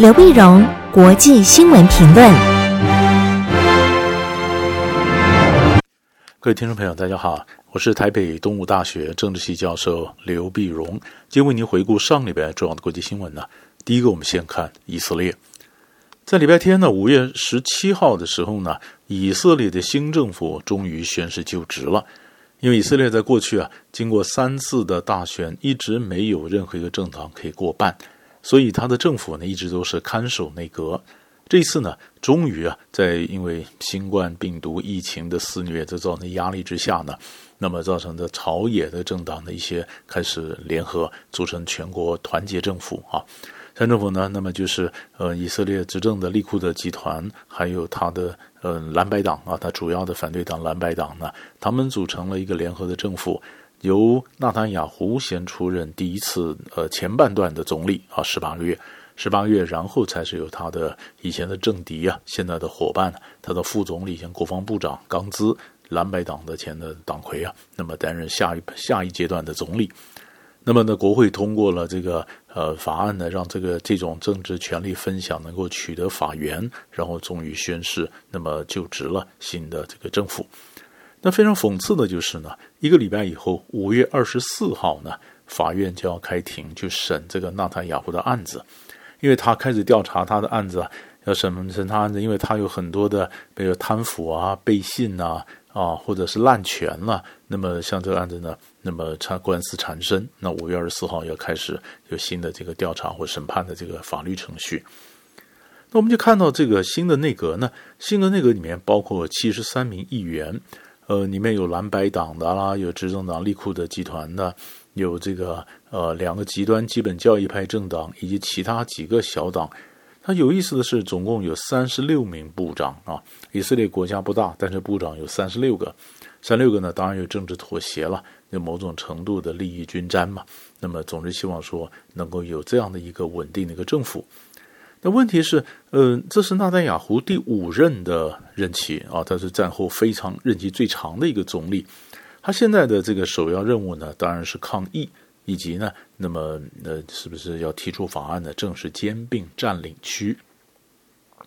刘碧荣，国际新闻评论。各位听众朋友，大家好，我是台北东吴大学政治系教授刘碧荣，今天为您回顾上礼拜重要的国际新闻呢。第一个，我们先看以色列，在礼拜天呢，五月十七号的时候呢，以色列的新政府终于宣誓就职了。因为以色列在过去啊，经过三次的大选，一直没有任何一个政党可以过半。所以他的政府呢，一直都是看守内阁。这次呢，终于啊，在因为新冠病毒疫情的肆虐，这造成压力之下呢，那么造成的朝野的政党的一些开始联合，组成全国团结政府啊。团政府呢，那么就是呃，以色列执政的利库德集团，还有他的呃蓝白党啊，他主要的反对党蓝白党呢，他们组成了一个联合的政府。由纳坦雅胡先出任第一次呃前半段的总理啊，十八个月，十八个月，然后才是由他的以前的政敌啊，现在的伙伴，他的副总理兼国防部长冈兹，蓝白党的前的党魁啊，那么担任下一下一阶段的总理。那么呢，国会通过了这个呃法案呢，让这个这种政治权力分享能够取得法源，然后终于宣誓，那么就职了新的这个政府。那非常讽刺的就是呢，一个礼拜以后，五月二十四号呢，法院就要开庭去审这个纳塔雅胡的案子，因为他开始调查他的案子，要审审他案子，因为他有很多的，比如贪腐啊、背信呐，啊，或者是滥权了。那么像这个案子呢，那么他官司缠身，那五月二十四号要开始有新的这个调查或审判的这个法律程序。那我们就看到这个新的内阁呢，新的内阁里面包括七十三名议员。呃，里面有蓝白党的啦，有执政党利库德集团的，有这个呃两个极端基本教义派政党，以及其他几个小党。它有意思的是，总共有三十六名部长啊。以色列国家不大，但是部长有三十六个，三六个呢，当然有政治妥协了，有某种程度的利益均沾嘛。那么，总之希望说能够有这样的一个稳定的一个政府。那问题是，呃，这是纳丹雅胡第五任的任期啊，他是战后非常任期最长的一个总理。他现在的这个首要任务呢，当然是抗议，以及呢，那么呃，是不是要提出法案呢，正式兼并占领区？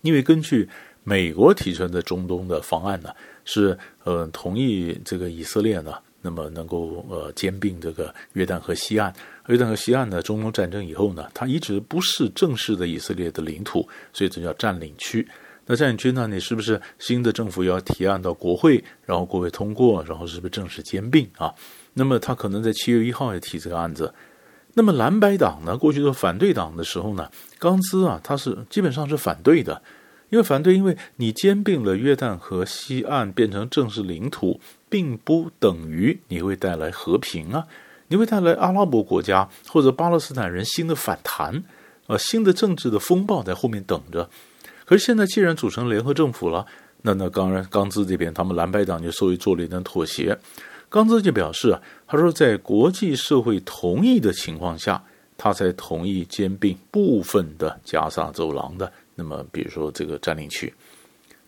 因为根据美国提出的中东的方案呢，是呃同意这个以色列呢。那么能够呃兼并这个约旦河西岸，约旦河西岸呢，中东战争以后呢，它一直不是正式的以色列的领土，所以这叫占领区。那占领区呢，你是不是新的政府要提案到国会，然后国会通过，然后是不是正式兼并啊？那么他可能在七月一号也提这个案子。那么蓝白党呢，过去的反对党的时候呢，刚兹啊，他是基本上是反对的。因为反对，因为你兼并了约旦河西岸变成正式领土，并不等于你会带来和平啊，你会带来阿拉伯国家或者巴勒斯坦人新的反弹，呃，新的政治的风暴在后面等着。可是现在既然组成联合政府了，那那当然，刚兹这边他们蓝白党就稍微做了一点妥协。刚兹就表示啊，他说在国际社会同意的情况下，他才同意兼并部分的加萨走廊的。那么，比如说这个占领区，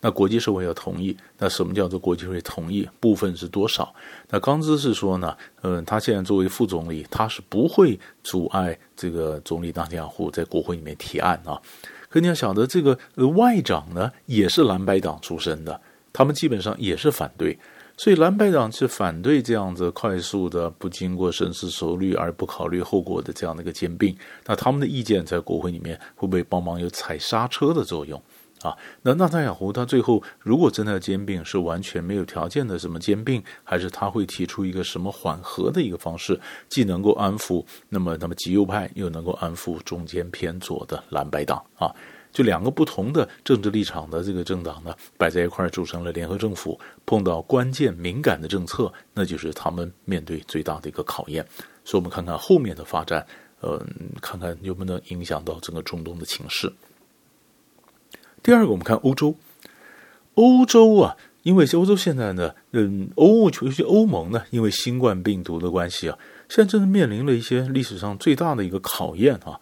那国际社会要同意。那什么叫做国际社会同意？部分是多少？那刚兹是说呢，嗯，他现在作为副总理，他是不会阻碍这个总理纳坦雅胡在国会里面提案啊。可你要晓得，这个外长呢，也是蓝白党出身的，他们基本上也是反对。所以蓝白党是反对这样子快速的、不经过深思熟虑而不考虑后果的这样的一个兼并。那他们的意见在国会里面会不会帮忙有踩刹车的作用啊？那纳坦雅胡他最后如果真的要兼并，是完全没有条件的什么兼并，还是他会提出一个什么缓和的一个方式，既能够安抚那么那么极右派，又能够安抚中间偏左的蓝白党啊？就两个不同的政治立场的这个政党呢，摆在一块儿组成了联合政府。碰到关键敏感的政策，那就是他们面对最大的一个考验。所以，我们看看后面的发展，呃，看看有没有能影响到整个中东的情势。第二个，我们看欧洲，欧洲啊，因为欧洲现在呢，嗯，欧尤其欧盟呢，因为新冠病毒的关系啊，现在正面临了一些历史上最大的一个考验啊。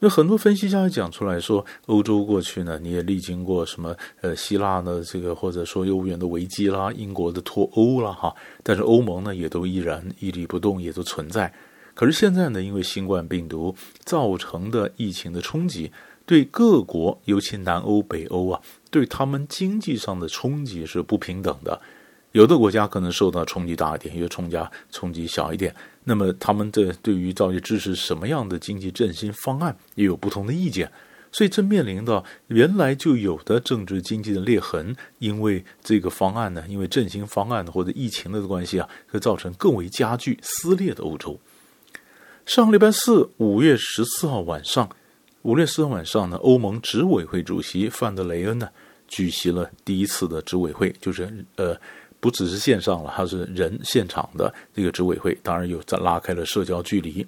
那很多分析家也讲出来说，欧洲过去呢，你也历经过什么呃希腊的这个或者说欧元的危机啦，英国的脱欧啦哈，但是欧盟呢也都依然屹立不动，也都存在。可是现在呢，因为新冠病毒造成的疫情的冲击，对各国，尤其南欧、北欧啊，对他们经济上的冲击是不平等的。有的国家可能受到冲击大一点，有的国家冲击小一点。那么他们这对于到底支持什么样的经济振兴方案，也有不同的意见。所以，这面临到原来就有的政治经济的裂痕，因为这个方案呢，因为振兴方案或者疫情的关系啊，会造成更为加剧撕裂的欧洲。上礼拜四，五月十四号晚上，五月十四号晚上呢，欧盟执委会主席范德雷恩呢，举行了第一次的执委会，就是呃，不只是线上了，还是人现场的这个执委会，当然又在拉开了社交距离。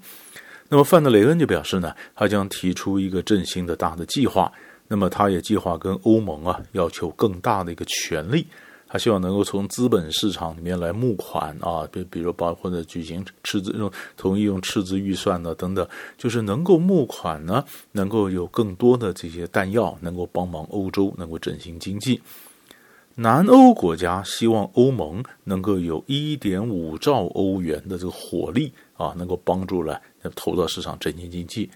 那么范德雷恩就表示呢，他将提出一个振兴的大的计划。那么他也计划跟欧盟啊要求更大的一个权利，他希望能够从资本市场里面来募款啊，比比如包括的举行赤字用同意用赤字预算呢等等，就是能够募款呢，能够有更多的这些弹药，能够帮忙欧洲能够振兴经济。南欧国家希望欧盟能够有一点五兆欧元的这个火力啊，能够帮助来投到市场振兴经济。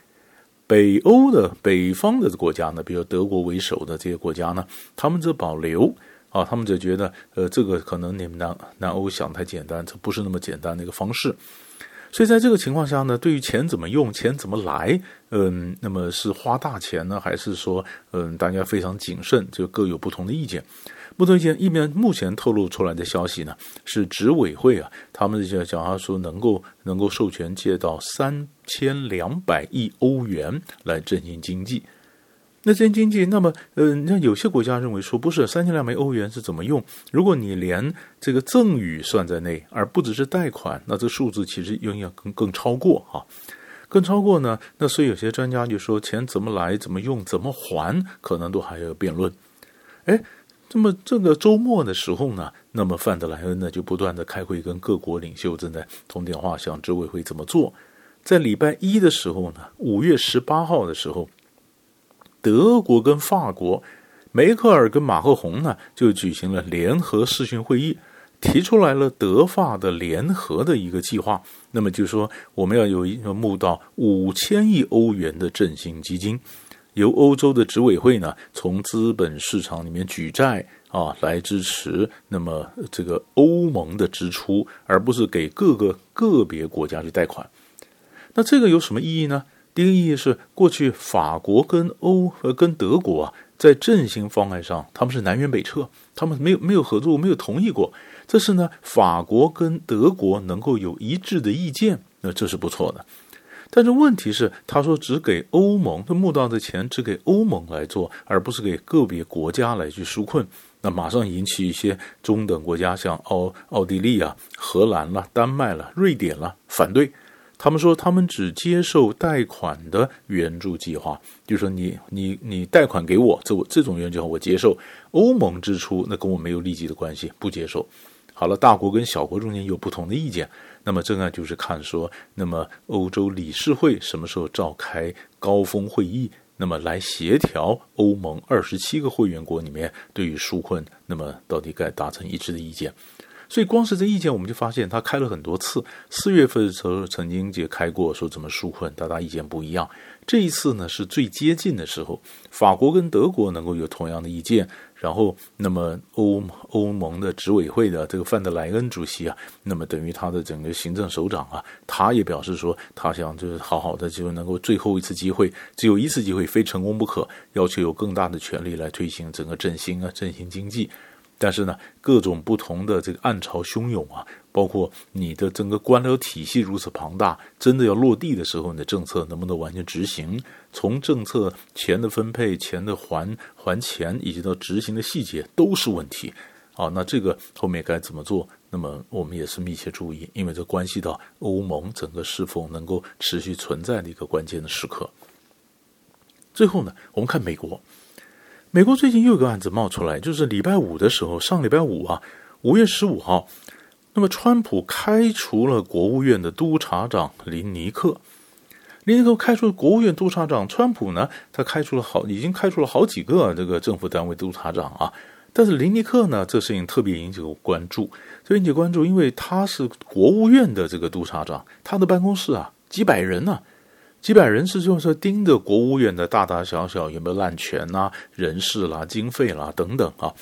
北欧的北方的国家呢，比如德国为首的这些国家呢，他们则保留啊，他们就觉得呃，这个可能你们南南欧想太简单，这不是那么简单的一个方式。所以在这个情况下呢，对于钱怎么用，钱怎么来，嗯，那么是花大钱呢，还是说嗯，大家非常谨慎，就各有不同的意见。不同意见，一边目前透露出来的消息呢，是执委会啊，他们就讲他说能够能够授权借到三千两百亿欧元来振兴经济。那振兴经济，那么呃，那有些国家认为说不是三千两百欧元是怎么用？如果你连这个赠与算在内，而不只是贷款，那这数字其实应该更更超过哈、啊，更超过呢？那所以有些专家就说，钱怎么来、怎么用、怎么还，可能都还要辩论。哎。那么这个周末的时候呢，那么范德莱恩呢就不断的开会，跟各国领袖正在通电话，想执委会怎么做。在礼拜一的时候呢，五月十八号的时候，德国跟法国，梅克尔跟马克宏呢就举行了联合视讯会议，提出来了德法的联合的一个计划。那么就是说，我们要有一个募到五千亿欧元的振兴基金。由欧洲的执委会呢，从资本市场里面举债啊，来支持那么这个欧盟的支出，而不是给各个个别国家去贷款。那这个有什么意义呢？第一个意义是，过去法国跟欧和跟德国啊，在振兴方案上，他们是南辕北辙，他们没有没有合作，没有同意过。这是呢，法国跟德国能够有一致的意见，那这是不错的。但是问题是，他说只给欧盟，他募到的钱只给欧盟来做，而不是给个别国家来去纾困，那马上引起一些中等国家，像奥奥地利啊、荷兰啦、丹麦啦、瑞典啦反对。他们说他们只接受贷款的援助计划，就是说你你你贷款给我，这我这种援助计划我接受，欧盟支出那跟我没有立即的关系，不接受。好了，大国跟小国中间有不同的意见。那么这个就是看说，那么欧洲理事会什么时候召开高峰会议，那么来协调欧盟二十七个会员国里面对于纾困，那么到底该达成一致的意见。所以光是这意见，我们就发现他开了很多次。四月份的时候曾经也开过，说怎么纾困，大家意见不一样。这一次呢是最接近的时候，法国跟德国能够有同样的意见。然后，那么欧欧盟的执委会的这个范德莱恩主席啊，那么等于他的整个行政首长啊，他也表示说，他想就是好好的就能够最后一次机会，只有一次机会，非成功不可，要求有更大的权力来推行整个振兴啊，振兴经济。但是呢，各种不同的这个暗潮汹涌啊，包括你的整个官僚体系如此庞大，真的要落地的时候，你的政策能不能完全执行？从政策、钱的分配、钱的还还钱，以及到执行的细节，都是问题。啊，那这个后面该怎么做？那么我们也是密切注意，因为这关系到欧盟整个是否能够持续存在的一个关键的时刻。最后呢，我们看美国。美国最近又有个案子冒出来，就是礼拜五的时候，上礼拜五啊，五月十五号，那么川普开除了国务院的督察长林尼克，林尼克开除了国务院督察长，川普呢，他开除了好，已经开除了好几个这个政府单位督察长啊，但是林尼克呢，这事情特别引起关注，这引起关注，因为他是国务院的这个督察长，他的办公室啊。几百人呢、几百人是就是说盯着国务院的大大小小有没有滥权呐、人事啦、经费啦等等啊。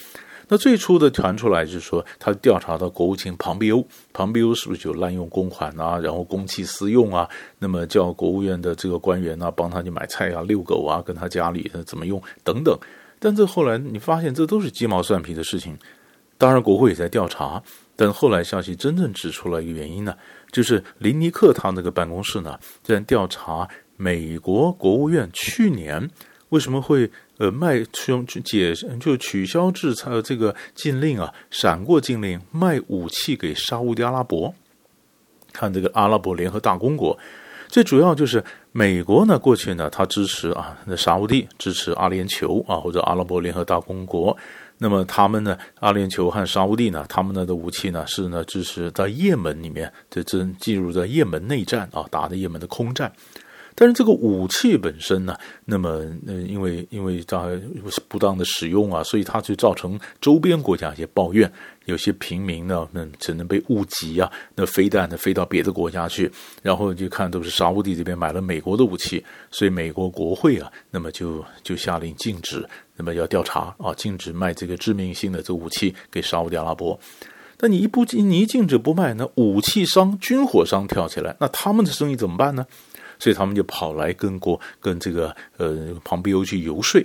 那最初的传出来就是说，他调查到国务卿庞贝欧，庞贝欧是不是就滥用公款啊，然后公器私用啊？那么叫国务院的这个官员啊，帮他去买菜啊、遛狗啊，跟他家里怎么用等等。但这后来你发现，这都是鸡毛蒜皮的事情。当然，国会也在调查，但后来消息真正指出了一个原因呢，就是林尼克他那个办公室呢，在调查美国国务院去年为什么会。呃，卖去解就取消制裁这个禁令啊，闪过禁令卖武器给沙乌地阿拉伯。看这个阿拉伯联合大公国，最主要就是美国呢，过去呢，他支持啊，那沙乌地支持阿联酋啊，或者阿拉伯联合大公国。那么他们呢，阿联酋和沙乌地呢，他们呢的武器呢是呢支持在也门里面这真进入在也门内战啊，打的也门的空战。但是这个武器本身呢，那么呃，因为因为它不当的使用啊，所以它就造成周边国家一些抱怨，有些平民呢，那只能被误击啊，那飞弹呢飞到别的国家去，然后就看都是沙乌地这边买了美国的武器，所以美国国会啊，那么就就下令禁止，那么要调查啊，禁止卖这个致命性的这武器给沙乌地阿拉伯。那你一不你一禁止不卖，那武器商、军火商跳起来，那他们的生意怎么办呢？所以他们就跑来跟国跟这个呃庞贝欧去游说，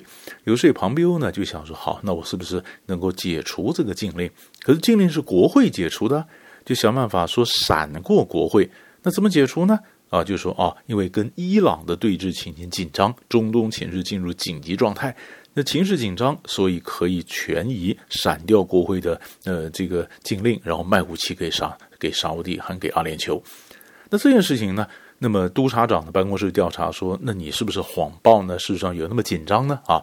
游说庞贝欧呢就想说好，那我是不是能够解除这个禁令？可是禁令是国会解除的，就想办法说闪过国会。那怎么解除呢？啊，就说啊，因为跟伊朗的对峙情形紧张，中东情势进入紧急状态，那情势紧张，所以可以权宜闪掉国会的呃这个禁令，然后卖武器给沙给沙乌地，还给阿联酋。那这件事情呢？那么督察长的办公室调查说：“那你是不是谎报呢？事实上有那么紧张呢？啊，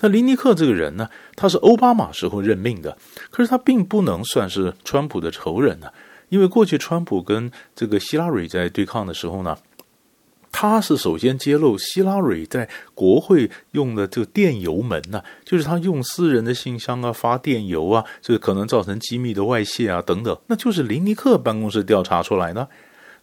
那林尼克这个人呢，他是奥巴马时候任命的，可是他并不能算是川普的仇人呢，因为过去川普跟这个希拉蕊在对抗的时候呢，他是首先揭露希拉蕊在国会用的这个电邮门呢，就是他用私人的信箱啊发电邮啊，这个可能造成机密的外泄啊等等，那就是林尼克办公室调查出来的。”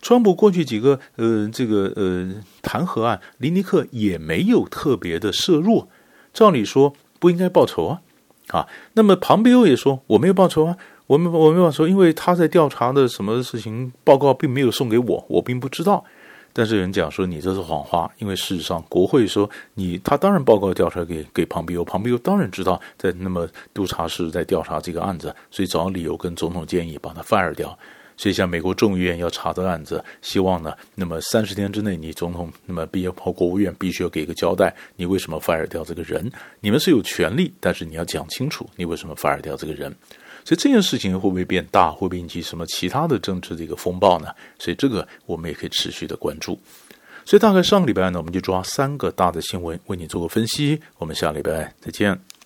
川普过去几个呃这个呃弹劾案，林尼克也没有特别的涉入，照理说不应该报仇啊啊。那么庞贝欧也说我没有报仇啊，我没我没有报仇，因为他在调查的什么事情报告并没有送给我，我并不知道。但是有人讲说你这是谎话，因为事实上国会说你他当然报告调查给给庞贝欧，庞贝欧当然知道在那么督察室在调查这个案子，所以找理由跟总统建议把他 fire 掉。所以，像美国众议院要查这案子，希望呢，那么三十天之内，你总统那么必须跑国务院必须要给一个交代，你为什么 fire 掉这个人？你们是有权利，但是你要讲清楚，你为什么 fire 掉这个人？所以这件事情会不会变大？会不会引起什么其他的政治的一个风暴呢？所以这个我们也可以持续的关注。所以大概上个礼拜呢，我们就抓三个大的新闻为你做个分析。我们下礼拜再见。